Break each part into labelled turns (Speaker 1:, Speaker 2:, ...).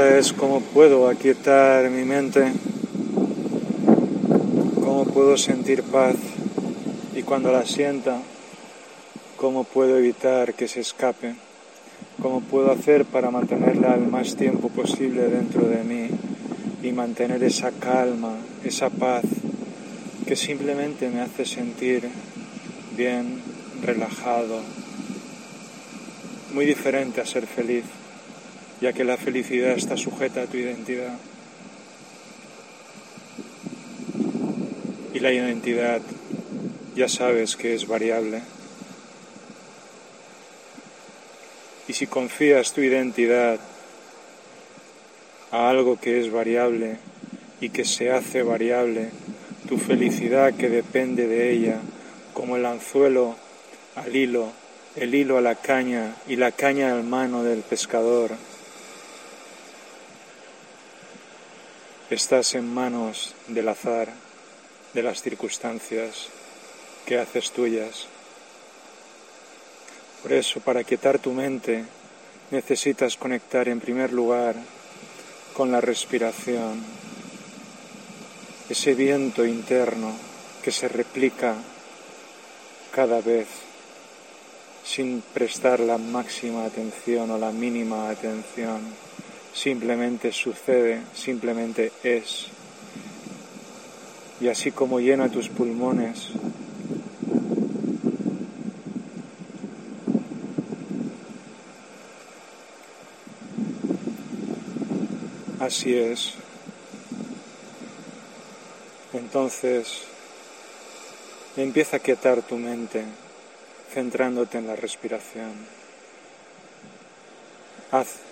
Speaker 1: pregunta es cómo puedo aquietar mi mente, cómo puedo sentir paz y cuando la sienta, cómo puedo evitar que se escape, cómo puedo hacer para mantenerla el más tiempo posible dentro de mí y mantener esa calma, esa paz que simplemente me hace sentir bien, relajado, muy diferente a ser feliz, ya que la felicidad está sujeta a tu identidad. Y la identidad ya sabes que es variable. Y si confías tu identidad a algo que es variable y que se hace variable, tu felicidad que depende de ella, como el anzuelo al hilo, el hilo a la caña y la caña al mano del pescador. Estás en manos del azar, de las circunstancias que haces tuyas. Por eso, para quietar tu mente, necesitas conectar en primer lugar con la respiración, ese viento interno que se replica cada vez sin prestar la máxima atención o la mínima atención. Simplemente sucede, simplemente es. Y así como llena tus pulmones, así es. Entonces, empieza a quietar tu mente, centrándote en la respiración. Haz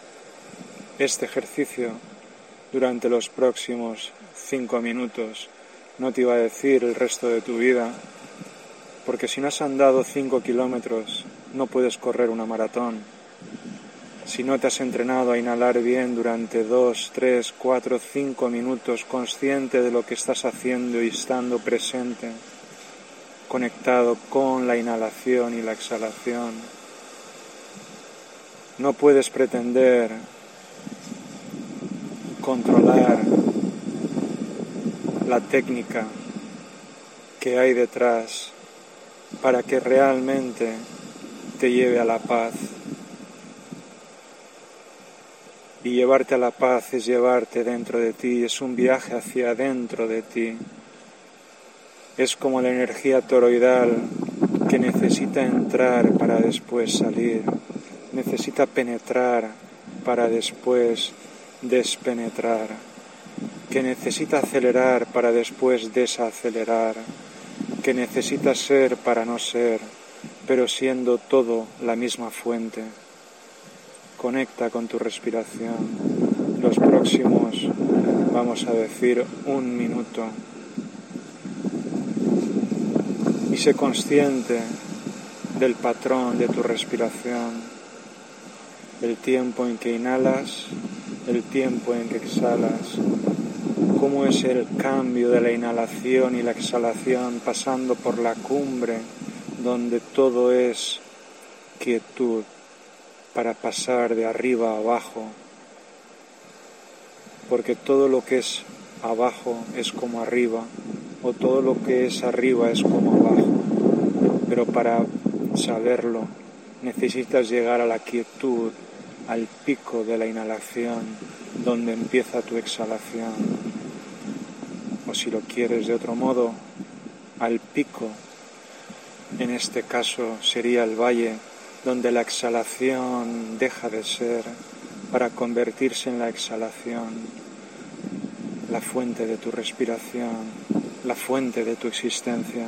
Speaker 1: este ejercicio durante los próximos cinco minutos. No te iba a decir el resto de tu vida, porque si no has andado cinco kilómetros, no puedes correr una maratón. Si no te has entrenado a inhalar bien durante dos, tres, cuatro, cinco minutos, consciente de lo que estás haciendo y estando presente, conectado con la inhalación y la exhalación, no puedes pretender controlar la técnica que hay detrás para que realmente te lleve a la paz. Y llevarte a la paz es llevarte dentro de ti, es un viaje hacia adentro de ti. Es como la energía toroidal que necesita entrar para después salir, necesita penetrar para después despenetrar, que necesita acelerar para después desacelerar, que necesita ser para no ser, pero siendo todo la misma fuente. Conecta con tu respiración. Los próximos, vamos a decir, un minuto. Y sé consciente del patrón de tu respiración, el tiempo en que inhalas, el tiempo en que exhalas, cómo es el cambio de la inhalación y la exhalación pasando por la cumbre donde todo es quietud para pasar de arriba a abajo, porque todo lo que es abajo es como arriba, o todo lo que es arriba es como abajo, pero para saberlo necesitas llegar a la quietud, al pico de la inhalación, donde empieza tu exhalación, o si lo quieres de otro modo, al pico, en este caso sería el valle donde la exhalación deja de ser para convertirse en la exhalación, la fuente de tu respiración, la fuente de tu existencia.